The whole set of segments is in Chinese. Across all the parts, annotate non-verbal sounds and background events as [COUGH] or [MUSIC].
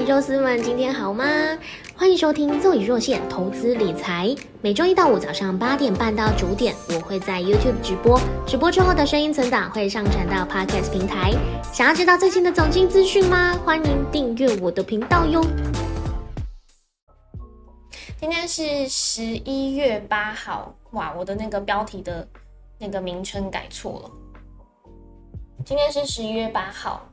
肉丝们，今天好吗？欢迎收听若隐若现投资理财，每周一到五早上八点半到九点，我会在 YouTube 直播，直播之后的声音存档会上传到 Podcast 平台。想要知道最新的总经资讯吗？欢迎订阅我的频道哟。今天是十一月八号，哇，我的那个标题的那个名称改错了。今天是十一月八号。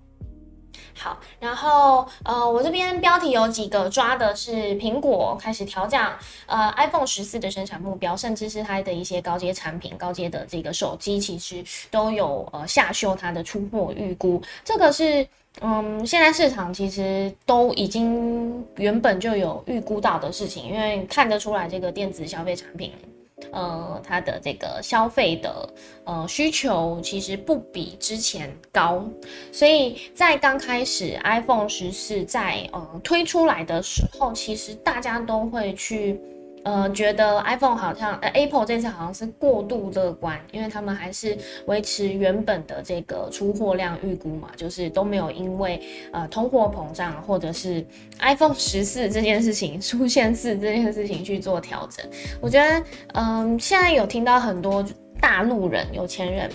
好，然后呃，我这边标题有几个抓的是苹果开始调降呃 iPhone 十四的生产目标，甚至是它的一些高阶产品、高阶的这个手机，其实都有呃下修它的出货预估。这个是嗯，现在市场其实都已经原本就有预估到的事情，因为看得出来这个电子消费产品。呃，它的这个消费的呃需求其实不比之前高，所以在刚开始 iPhone 十四在呃推出来的时候，其实大家都会去。呃，觉得 iPhone 好像，呃，Apple 这次好像是过度乐观，因为他们还是维持原本的这个出货量预估嘛，就是都没有因为呃通货膨胀或者是 iPhone 十四这件事情出现四这件事情去做调整。我觉得，嗯，现在有听到很多大陆人、有钱人。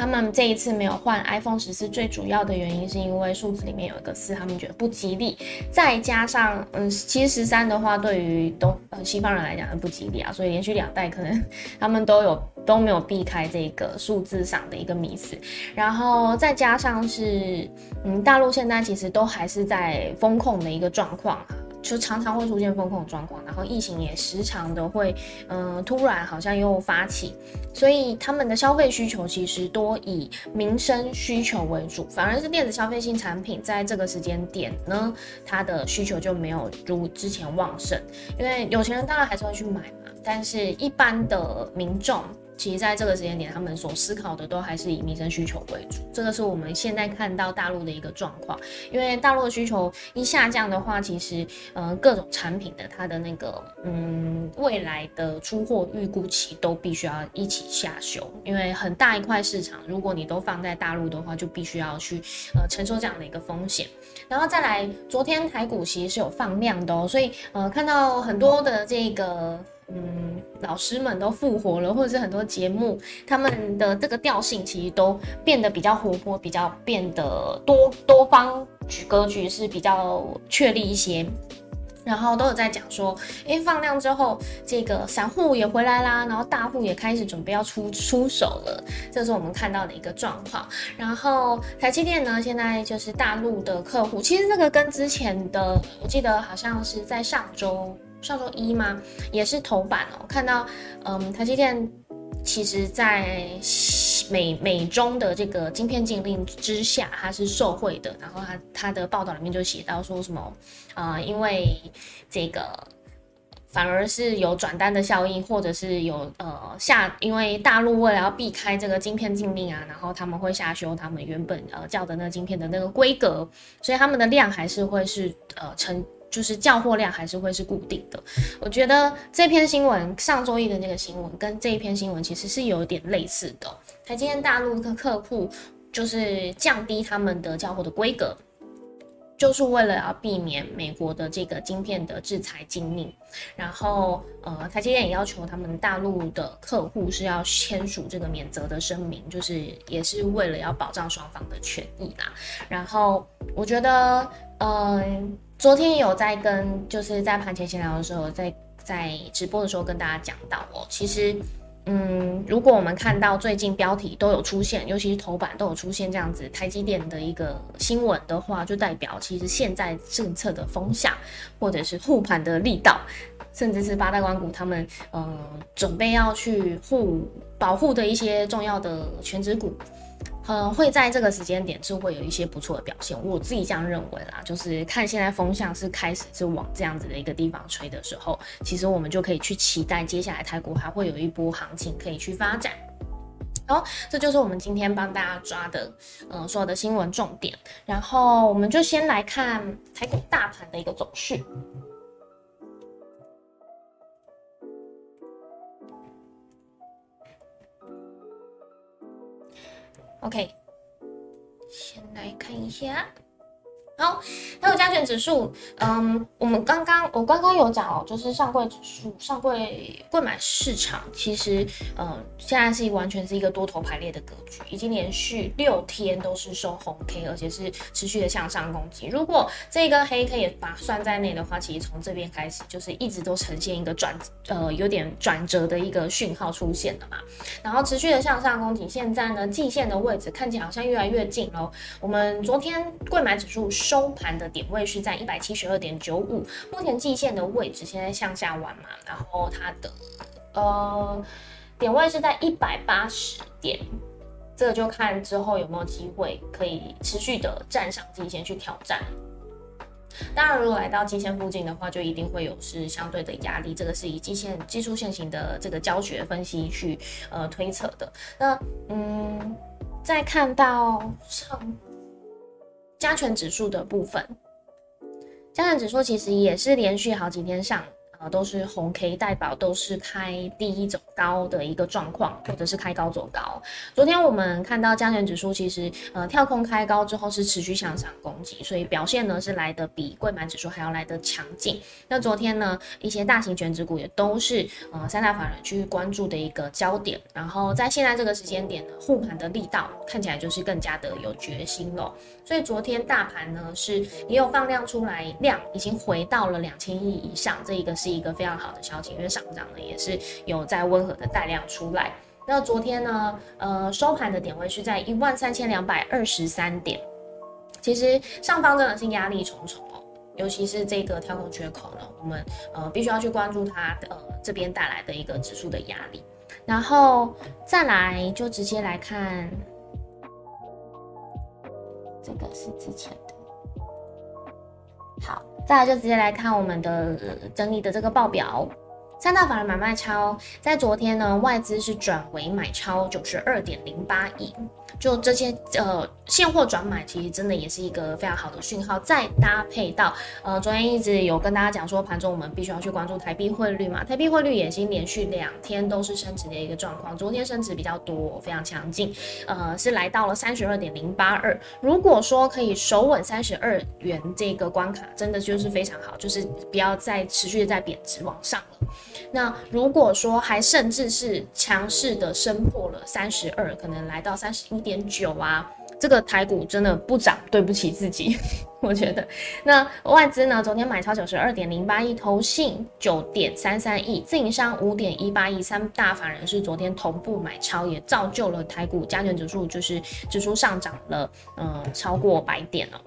他们这一次没有换 iPhone 十四，最主要的原因是因为数字里面有一个四，他们觉得不吉利。再加上，嗯，其实十三的话，对于东呃西方人来讲很不吉利啊，所以连续两代可能他们都有都没有避开这个数字上的一个迷思。然后再加上是，嗯，大陆现在其实都还是在风控的一个状况。就常常会出现风控状况，然后疫情也时常的会，嗯，突然好像又发起，所以他们的消费需求其实多以民生需求为主，反而是电子消费性产品在这个时间点呢，它的需求就没有如之前旺盛，因为有钱人当然还是会去买嘛，但是一般的民众。其实在这个时间点，他们所思考的都还是以民生需求为主，这个是我们现在看到大陆的一个状况。因为大陆的需求一下降的话，其实呃各种产品的它的那个嗯未来的出货预估期都必须要一起下修，因为很大一块市场，如果你都放在大陆的话，就必须要去呃承受这样的一个风险。然后再来，昨天台股其实是有放量的哦，所以呃看到很多的这个。嗯，老师们都复活了，或者是很多节目，他们的这个调性其实都变得比较活泼，比较变得多多方局格局是比较确立一些，然后都有在讲说，因为放量之后，这个散户也回来啦，然后大户也开始准备要出出手了，这是我们看到的一个状况。然后台积电呢，现在就是大陆的客户，其实这个跟之前的，我记得好像是在上周。上周一吗？也是头版哦。看到，嗯，台积电其实在美美中的这个晶片禁令之下，它是受惠的。然后它它的报道里面就写到说什么，啊，因为这个反而是有转单的效应，或者是有呃下，因为大陆为了要避开这个晶片禁令啊，然后他们会下修他们原本呃叫的那个晶片的那个规格，所以他们的量还是会是呃成。就是叫货量还是会是固定的，我觉得这篇新闻上周一的那个新闻跟这一篇新闻其实是有点类似的。台积电大陆的客户就是降低他们的叫货的规格，就是为了要避免美国的这个晶片的制裁禁令。然后呃，台积电也要求他们大陆的客户是要签署这个免责的声明，就是也是为了要保障双方的权益啦。然后我觉得嗯。昨天有在跟，就是在盘前闲聊的时候，在在直播的时候跟大家讲到哦，其实，嗯，如果我们看到最近标题都有出现，尤其是头版都有出现这样子台积电的一个新闻的话，就代表其实现在政策的风向，或者是护盘的力道，甚至是八大关股他们，嗯，准备要去护保护的一些重要的全职股。嗯，会在这个时间点是会有一些不错的表现，我自己这样认为啦。就是看现在风向是开始是往这样子的一个地方吹的时候，其实我们就可以去期待接下来台股还会有一波行情可以去发展。好，这就是我们今天帮大家抓的，嗯，所有的新闻重点。然后我们就先来看台股大盘的一个走势。OK，先来看一下。好，还有加权指数，嗯，我们刚刚我刚刚有讲哦，就是上柜指数、上柜柜买市场，其实，嗯，现在是完全是一个多头排列的格局，已经连续六天都是收红 K，而且是持续的向上攻击。如果这根黑 K 也把算在内的话，其实从这边开始就是一直都呈现一个转，呃，有点转折的一个讯号出现了嘛。然后持续的向上攻击，现在呢，季线的位置看起来好像越来越近喽。我们昨天柜买指数。收盘的点位是在一百七十二点九五，目前季线的位置现在向下弯嘛，然后它的呃点位是在一百八十点，这个就看之后有没有机会可以持续的站上季线去挑战。当然，如果来到季线附近的话，就一定会有是相对的压力，这个是以季线技术线型的这个教学分析去呃推测的。那嗯，再看到上。加权指数的部分，加权指数其实也是连续好几天上。呃，都是红 K 代表都是开第一走高的一个状况，或者是开高走高。昨天我们看到加权指数其实呃跳空开高之后是持续向上攻击，所以表现呢是来的比贵满指数还要来的强劲。那昨天呢一些大型全指股也都是呃三大法人去关注的一个焦点。然后在现在这个时间点呢护盘的力道看起来就是更加的有决心了。所以昨天大盘呢是也有放量出来，量已经回到了两千亿以上，这一个是。一个非常好的消息，因为上涨呢也是有在温和的带量出来。那昨天呢，呃，收盘的点位是在一万三千两百二十三点。其实上方真的是压力重重哦，尤其是这个跳空缺口呢，我们呃必须要去关注它呃这边带来的一个指数的压力。然后再来就直接来看，这个是之前的。好，再来就直接来看我们的整理的这个报表。三大法人买卖超，在昨天呢，外资是转为买超九十二点零八亿。就这些呃现货转买，其实真的也是一个非常好的讯号。再搭配到呃昨天一直有跟大家讲说，盘中我们必须要去关注台币汇率嘛，台币汇率也已经连续两天都是升值的一个状况，昨天升值比较多，非常强劲，呃是来到了三十二点零八二。如果说可以守稳三十二元这个关卡，真的就是非常好，就是不要再持续的在贬值往上了。那如果说还甚至是强势的升破了三十二，可能来到三十一点九啊，这个台股真的不涨，对不起自己，[LAUGHS] 我觉得。那外资呢，昨天买超九十二点零八亿，投信九点三三亿，自营商五点一八亿，三大法人是昨天同步买超，也造就了台股加权指数就是指数上涨了，嗯，超过百点了。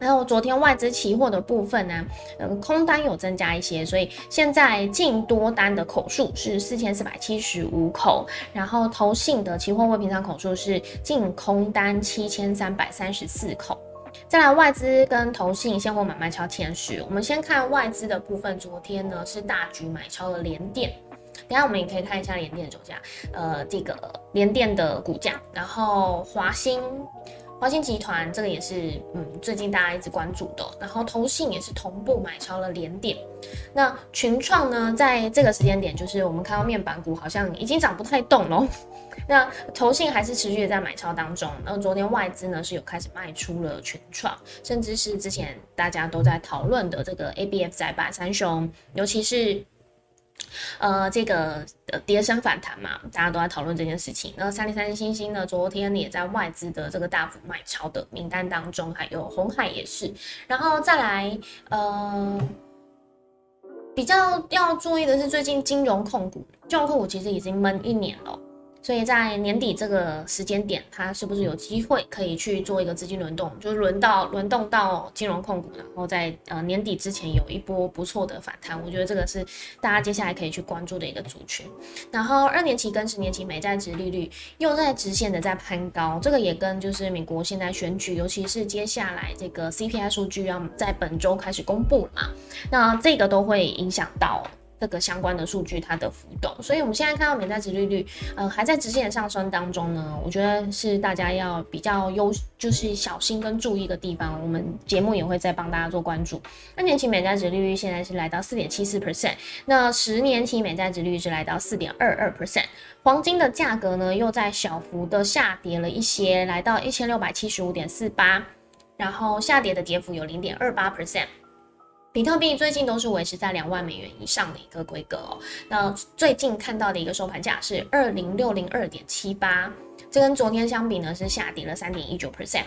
然后昨天外资期货的部分呢，嗯，空单有增加一些，所以现在净多单的口数是四千四百七十五口，然后投信的期货未平仓口数是净空单七千三百三十四口。再来外资跟投信现货买卖超前十，我们先看外资的部分，昨天呢是大举买超了联电，等下我们也可以看一下联电的走价，呃，这个联电的股价，然后华兴。华兴集团这个也是，嗯，最近大家一直关注的。然后投信也是同步买超了连点。那群创呢，在这个时间点，就是我们看到面板股好像已经涨不太动了。[LAUGHS] 那投信还是持续的在买超当中。然后昨天外资呢是有开始卖出了群创，甚至是之前大家都在讨论的这个 A B F 窄板三雄，尤其是。呃，这个呃跌升反弹嘛，大家都在讨论这件事情。那三零三星星呢，昨天也在外资的这个大幅买超的名单当中，还有红海也是。然后再来，呃，比较要注意的是，最近金融控股，金融控股其实已经闷一年了。所以在年底这个时间点，它是不是有机会可以去做一个资金轮动，就是轮到轮动到金融控股，然后在呃年底之前有一波不错的反弹？我觉得这个是大家接下来可以去关注的一个族群。然后二年期跟十年期美债值利率又在直线的在攀高，这个也跟就是美国现在选举，尤其是接下来这个 CPI 数据要在本周开始公布嘛，那这个都会影响到。这个相关的数据它的浮动，所以我们现在看到美债值利率，呃，还在直线上升当中呢。我觉得是大家要比较优，就是小心跟注意的地方。我们节目也会再帮大家做关注。二年期美债值利率现在是来到四点七四 percent，那十年期美债值利率是来到四点二二 percent。黄金的价格呢，又在小幅的下跌了一些，来到一千六百七十五点四八。然后下跌的跌幅有零点二八 percent。比特币最近都是维持在两万美元以上的一个规格哦。那最近看到的一个收盘价是二零六零二点七八。这跟昨天相比呢，是下跌了三点一九 percent。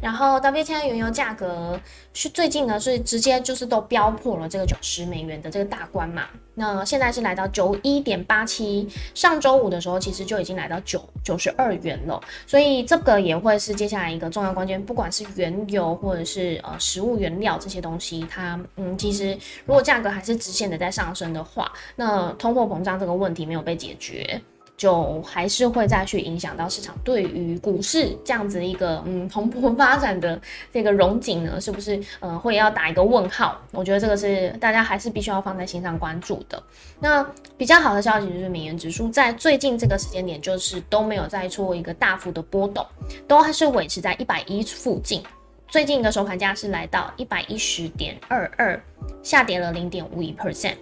然后 WTI 原油价格是最近呢是直接就是都飙破了这个九十美元的这个大关嘛。那现在是来到九一点八七，上周五的时候其实就已经来到九九十二元了。所以这个也会是接下来一个重要关键，不管是原油或者是呃食物原料这些东西，它嗯其实如果价格还是直线的在上升的话，那通货膨胀这个问题没有被解决。就还是会再去影响到市场对于股市这样子一个嗯蓬勃发展的这个融景呢，是不是呃会要打一个问号？我觉得这个是大家还是必须要放在心上关注的。那比较好的消息就是美元指数在最近这个时间点就是都没有再出一个大幅的波动，都还是维持在一百一附近。最近的收盘价是来到一百一十点二二，下跌了零点五一 percent。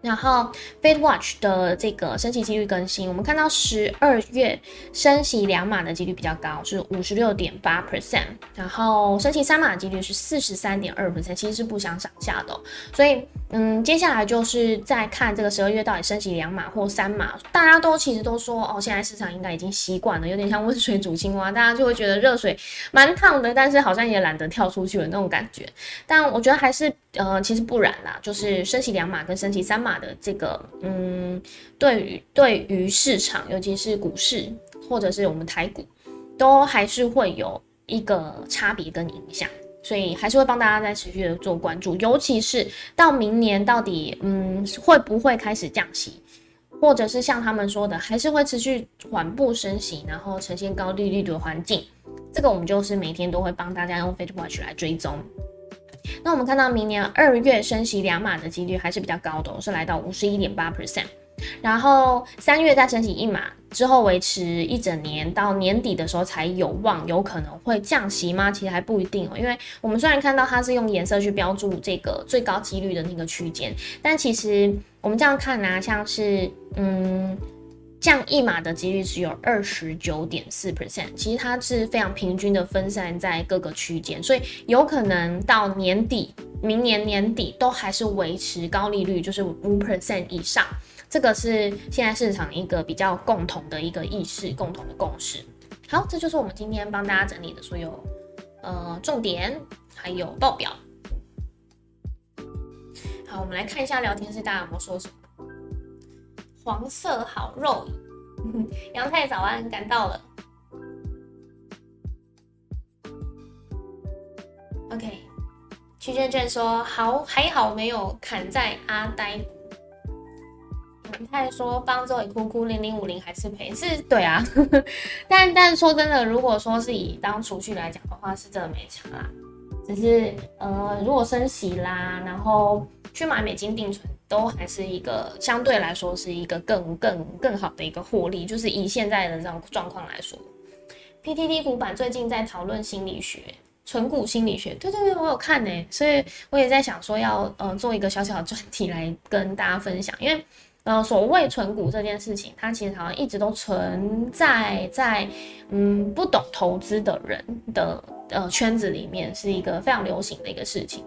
然后，Fed Watch 的这个升息几率更新，我们看到十二月升息两码的几率比较高，是五十六点八 percent，然后升息三码的几率是四十三点二 percent，其实是不相上下的。所以，嗯，接下来就是在看这个十二月到底升息两码或三码，大家都其实都说，哦，现在市场应该已经习惯了，有点像温水煮青蛙，大家就会觉得热水蛮烫的，但是好像也懒得跳出去了那种感觉。但我觉得还是，呃，其实不然啦，就是升息两码跟升息三码。的这个，嗯，对于对于市场，尤其是股市或者是我们台股，都还是会有一个差别跟影响，所以还是会帮大家在持续的做关注，尤其是到明年到底，嗯，会不会开始降息，或者是像他们说的，还是会持续缓步升息，然后呈现高利率的环境，这个我们就是每天都会帮大家用 f a c e b o Watch 来追踪。那我们看到明年二月升息两码的几率还是比较高的，是来到五十一点八 percent。然后三月再升息一码之后，维持一整年到年底的时候才有望有可能会降息吗？其实还不一定哦，因为我们虽然看到它是用颜色去标注这个最高几率的那个区间，但其实我们这样看呢，像是嗯。降一码的几率只有二十九点四 percent，其实它是非常平均的分散在各个区间，所以有可能到年底，明年年底都还是维持高利率，就是五 percent 以上。这个是现在市场一个比较共同的一个意识，共同的共识。好，这就是我们今天帮大家整理的所有呃重点，还有报表。好，我们来看一下聊天室大家有没有说什么。黄色好肉，杨太早安，赶到了。OK，曲卷卷说好，还好没有砍在阿呆。杨太说帮周也哭哭，零零五零还是赔，是对啊。[LAUGHS] 但但说真的，如果说是以当储蓄来讲的话，是真的没差啦。只是呃，如果升息啦，然后去买美金定存。都还是一个相对来说是一个更更更好的一个获利，就是以现在的这种状况来说，PTT 股板最近在讨论心理学，纯股心理学，对对对，我有看呢，所以我也在想说要呃做一个小小的专题来跟大家分享，因为呃所谓纯股这件事情，它其实好像一直都存在在嗯不懂投资的人的呃圈子里面，是一个非常流行的一个事情。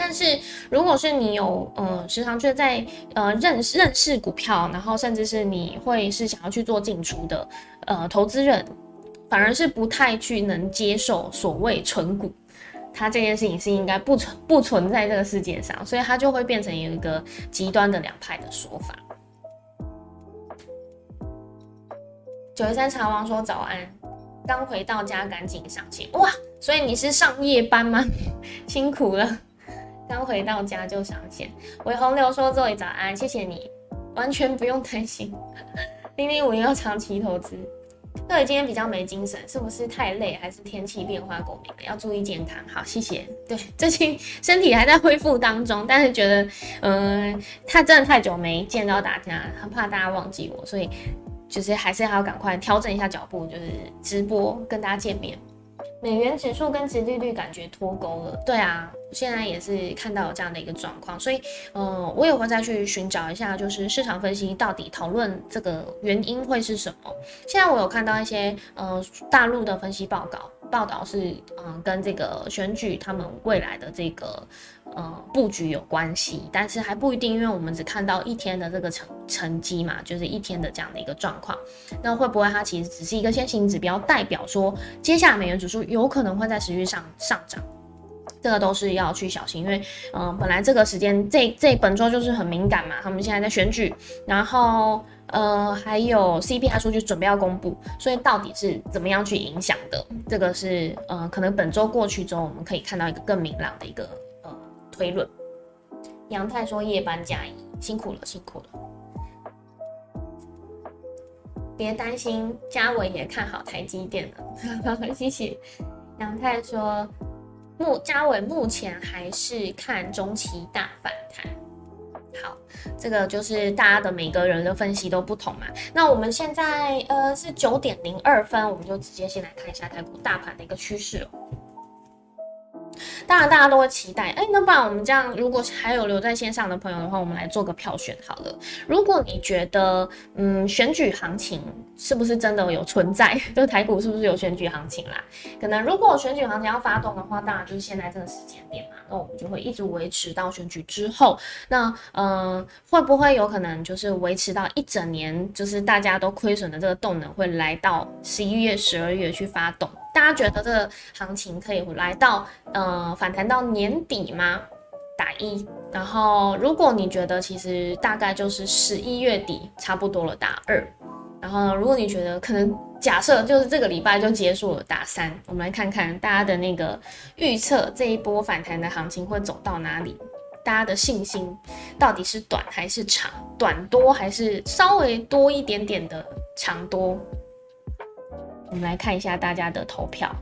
但是，如果是你有呃时常就在呃认识认识股票，然后甚至是你会是想要去做进出的呃投资人，反而是不太去能接受所谓纯股，它这件事情是应该不存不存在这个世界上，所以它就会变成有一个极端的两派的说法。九十三茶王说早安，刚回到家赶紧上线哇，所以你是上夜班吗？[LAUGHS] 辛苦了。刚回到家就上线，韦洪流说：“各位早安，谢谢你，完全不用担心。[LAUGHS] 零零五零要长期投资，各位今天比较没精神，是不是太累，还是天气变化过敏？要注意健康。好，谢谢。对，[LAUGHS] 最近身体还在恢复当中，但是觉得，嗯，他真的太久没见到大家，很怕大家忘记我，所以就是还是要赶快调整一下脚步，就是直播跟大家见面。美元指数跟殖利率感觉脱钩了，对啊。”现在也是看到这样的一个状况，所以，嗯，我也会再去寻找一下，就是市场分析到底讨论这个原因会是什么。现在我有看到一些，呃，大陆的分析报告，报道是嗯跟这个选举他们未来的这个呃布局有关系，但是还不一定，因为我们只看到一天的这个成成绩嘛，就是一天的这样的一个状况。那会不会它其实只是一个先行指标，代表说接下来美元指数有可能会在持续上上涨？这个都是要去小心，因为嗯本来这个时间这这本周就是很敏感嘛，他们现在在选举，然后。呃，还有 CPI 数据准备要公布，所以到底是怎么样去影响的？这个是呃，可能本周过去之后，我们可以看到一个更明朗的一个推论。杨太说夜班加一，辛苦了，辛苦了。别担心，嘉伟也看好台积电了，[LAUGHS] 谢谢。杨太说，目嘉伟目前还是看中期大反弹。好，这个就是大家的每个人的分析都不同嘛。那我们现在呃是九点零二分，我们就直接先来看一下台股大盘的一个趋势哦。当然，大家都会期待。哎，那不然我们这样，如果还有留在线上的朋友的话，我们来做个票选好了。如果你觉得，嗯，选举行情是不是真的有存在？就台股是不是有选举行情啦？可能如果选举行情要发动的话，当然就是现在这个时间点嘛。那我们就会一直维持到选举之后。那，嗯，会不会有可能就是维持到一整年？就是大家都亏损的这个动能会来到十一月、十二月去发动？大家觉得这个行情可以来到，呃，反弹到年底吗？打一。然后，如果你觉得其实大概就是十一月底差不多了，打二。然后，如果你觉得可能假设就是这个礼拜就结束了，打三。我们来看看大家的那个预测，这一波反弹的行情会走到哪里？大家的信心到底是短还是长？短多还是稍微多一点点的长多？我们来看一下大家的投票。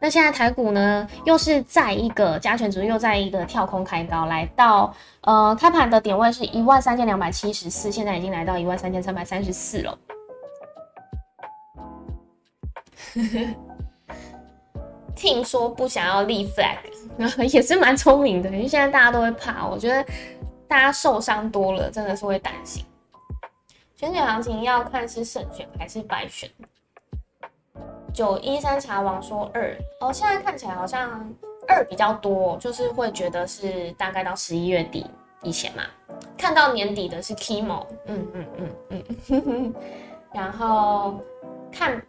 那现在台股呢，又是在一个加权指数又在一个跳空开高，来到呃开盘的点位是一万三千两百七十四，现在已经来到一万三千三百三十四了。[LAUGHS] 听说不想要立 flag，[LAUGHS] 也是蛮聪明的，因为现在大家都会怕，我觉得大家受伤多了，真的是会担心。选举行情要看是胜选还是败选。九一三茶王说二哦，现在看起来好像二比较多，就是会觉得是大概到十一月底以前嘛。看到年底的是 Kimo，嗯嗯嗯嗯，[LAUGHS] 然后看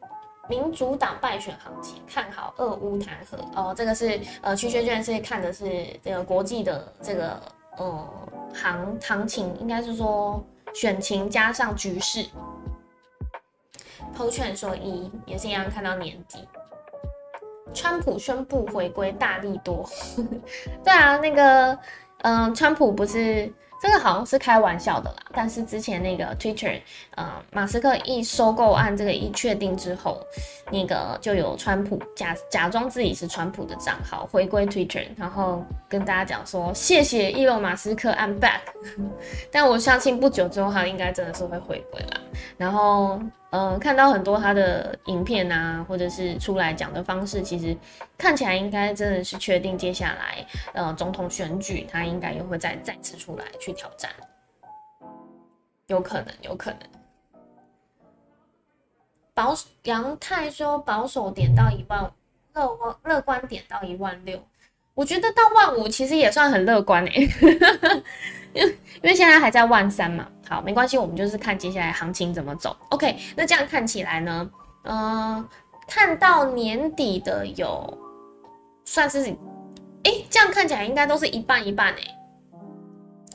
民主党败选行情，看好俄乌弹劾哦，这个是呃曲学卷是看的是这个国际的这个呃行行情，应该是说选情加上局势。抛券说一也是一样，看到年底，川普宣布回归大力多，对啊，那个嗯，川普不是。这个好像是开玩笑的啦，但是之前那个 Twitter，呃，马斯克一收购案这个一确定之后，那个就有川普假假装自己是川普的账号回归 Twitter，然后跟大家讲说谢谢伊隆马斯克，I'm back。但我相信不久之后他应该真的是会回归啦。然后，嗯，看到很多他的影片啊，或者是出来讲的方式，其实看起来应该真的是确定接下来，呃，总统选举他应该又会再再次出来去挑战，有可能，有可能。保杨泰说保守点到一万，乐观乐观点到一万六。我觉得到万五其实也算很乐观诶，[LAUGHS] 因为因为现在还在万三嘛。好，没关系，我们就是看接下来行情怎么走。OK，那这样看起来呢，嗯，看到年底的有算是，哎，这样看起来应该都是一半一半诶。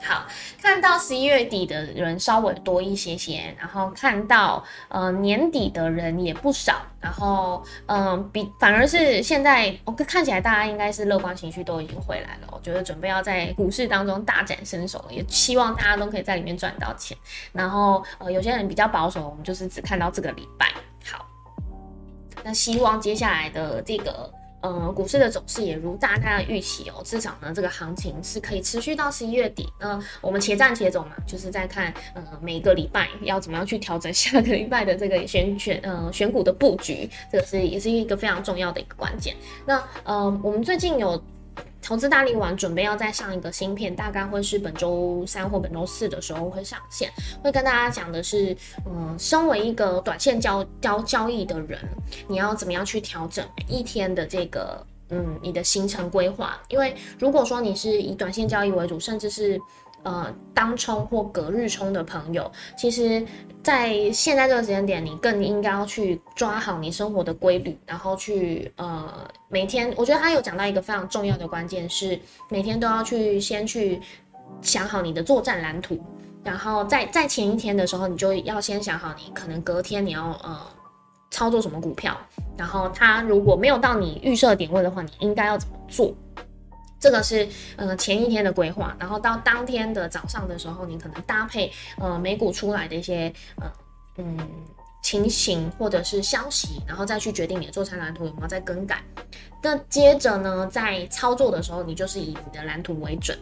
好，看到十一月底的人稍微多一些些，然后看到呃年底的人也不少，然后嗯比反而是现在我看起来大家应该是乐观情绪都已经回来了，我觉得准备要在股市当中大展身手了，也希望大家都可以在里面赚到钱。然后呃有些人比较保守，我们就是只看到这个礼拜。好，那希望接下来的这个。呃，股市的走势也如大家的预期哦，至少呢，这个行情是可以持续到十一月底。那我们且战且走嘛，就是在看呃每个礼拜要怎么样去调整下个礼拜的这个选选呃选股的布局，这个是也是一个非常重要的一个关键。那呃，我们最近有投资大力丸准备要再上一个芯片，大概会是本周三或本周四的时候会上线，会跟大家讲的是，嗯，身为一个短线交交交易的人，你要怎么样去调整一天的这个，嗯，你的行程规划？因为如果说你是以短线交易为主，甚至是呃，当冲或隔日冲的朋友，其实，在现在这个时间点，你更应该要去抓好你生活的规律，然后去呃，每天，我觉得他有讲到一个非常重要的关键，是每天都要去先去想好你的作战蓝图，然后在在前一天的时候，你就要先想好你可能隔天你要呃操作什么股票，然后它如果没有到你预设点位的话，你应该要怎么做？这个是呃前一天的规划，然后到当天的早上的时候，你可能搭配呃美股出来的一些呃嗯情形或者是消息，然后再去决定你的做餐蓝图有没有再更改。那接着呢，在操作的时候，你就是以你的蓝图为准。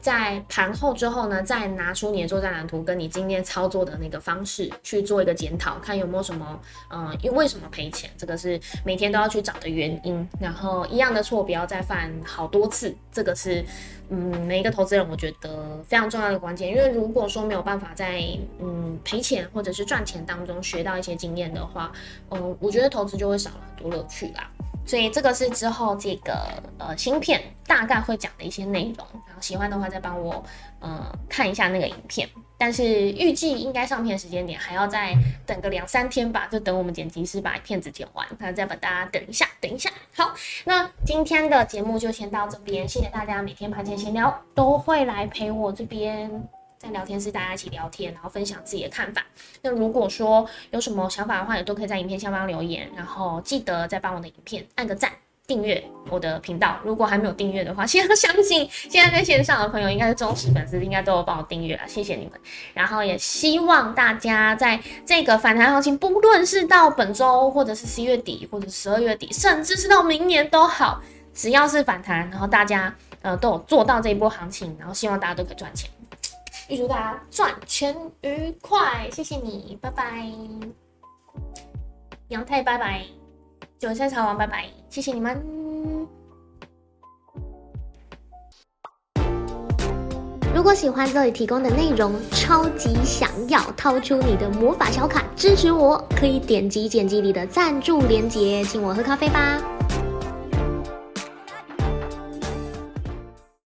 在盘后之后呢，再拿出你的作战蓝图，跟你今天操作的那个方式去做一个检讨，看有没有什么，嗯，因为什么赔钱，这个是每天都要去找的原因。然后一样的错不要再犯好多次，这个是，嗯，每一个投资人我觉得非常重要的关键。因为如果说没有办法在嗯赔钱或者是赚钱当中学到一些经验的话，嗯，我觉得投资就会少了很多乐趣啦。所以这个是之后这个呃芯片大概会讲的一些内容，然后喜欢的话再帮我呃看一下那个影片。但是预计应该上片时间点还要再等个两三天吧，就等我们剪辑师把片子剪完，那再把大家等一下，等一下。好，那今天的节目就先到这边，谢谢大家每天盘前闲聊都会来陪我这边。在聊天室大家一起聊天，然后分享自己的看法。那如果说有什么想法的话，也都可以在影片下方留言。然后记得再帮我的影片按个赞，订阅我的频道。如果还没有订阅的话，先要相信 [LAUGHS] 现在在线上的朋友应该是忠实粉丝，应该都有帮我订阅了，谢谢你们。然后也希望大家在这个反弹行情，不论是到本周，或者是十一月底，或者十二月底，甚至是到明年都好，只要是反弹，然后大家呃都有做到这一波行情，然后希望大家都可以赚钱。预祝大家赚钱愉快，谢谢你，拜拜。杨太拜拜，韭菜茶王拜拜，谢谢你们。如果喜欢这里提供的内容，超级想要掏出你的魔法小卡支持我，可以点击剪辑里的赞助链接，请我喝咖啡吧。